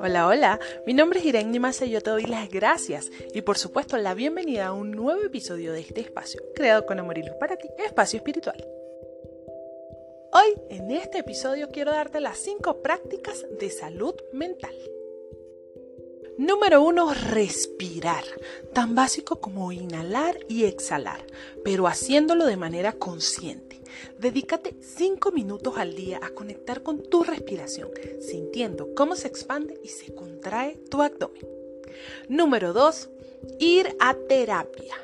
Hola, hola, mi nombre es Irene Massa y yo te doy las gracias y por supuesto la bienvenida a un nuevo episodio de este espacio, creado con amor y luz para ti, Espacio Espiritual. Hoy, en este episodio, quiero darte las 5 prácticas de salud mental. Número 1. Respirar. Tan básico como inhalar y exhalar, pero haciéndolo de manera consciente. Dedícate 5 minutos al día a conectar con tu respiración, sintiendo cómo se expande y se contrae tu abdomen. Número 2. Ir a terapia.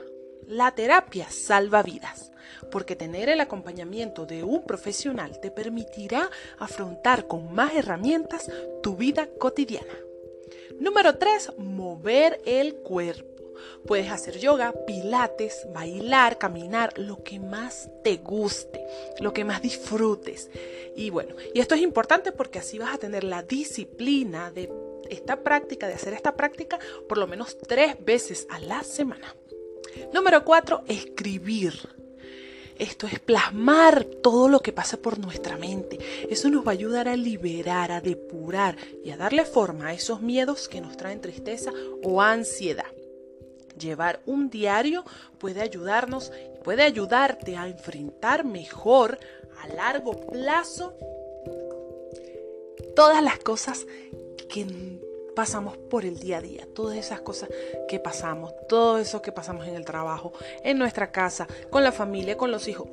La terapia salva vidas, porque tener el acompañamiento de un profesional te permitirá afrontar con más herramientas tu vida cotidiana. Número 3. Mover el cuerpo. Puedes hacer yoga, pilates, bailar, caminar, lo que más te guste, lo que más disfrutes. Y bueno, y esto es importante porque así vas a tener la disciplina de esta práctica, de hacer esta práctica por lo menos tres veces a la semana. Número 4. Escribir. Esto es plasmar todo lo que pasa por nuestra mente. Eso nos va a ayudar a liberar, a depurar y a darle forma a esos miedos que nos traen tristeza o ansiedad. Llevar un diario puede ayudarnos y puede ayudarte a enfrentar mejor a largo plazo todas las cosas que pasamos por el día a día, todas esas cosas que pasamos, todo eso que pasamos en el trabajo, en nuestra casa, con la familia, con los hijos,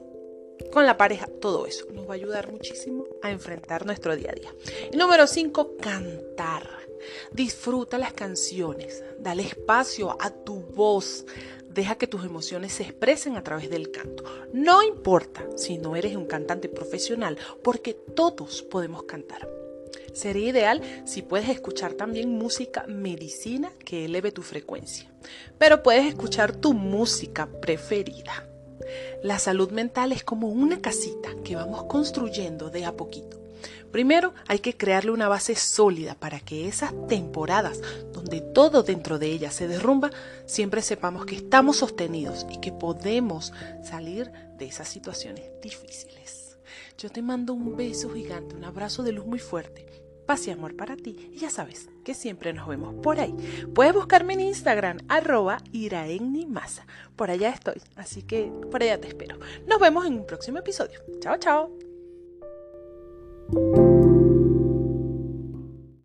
con la pareja, todo eso nos va a ayudar muchísimo a enfrentar nuestro día a día. Y número 5, cantar. Disfruta las canciones, dale espacio a tu voz, deja que tus emociones se expresen a través del canto. No importa si no eres un cantante profesional, porque todos podemos cantar. Sería ideal si puedes escuchar también música medicina que eleve tu frecuencia, pero puedes escuchar tu música preferida. La salud mental es como una casita que vamos construyendo de a poquito. Primero hay que crearle una base sólida para que esas temporadas donde todo dentro de ella se derrumba, siempre sepamos que estamos sostenidos y que podemos salir de esas situaciones difíciles. Yo te mando un beso gigante, un abrazo de luz muy fuerte paz y amor para ti. Y ya sabes que siempre nos vemos por ahí. Puedes buscarme en Instagram, arroba iraennimasa. Por allá estoy, así que por allá te espero. Nos vemos en un próximo episodio. Chao, chao.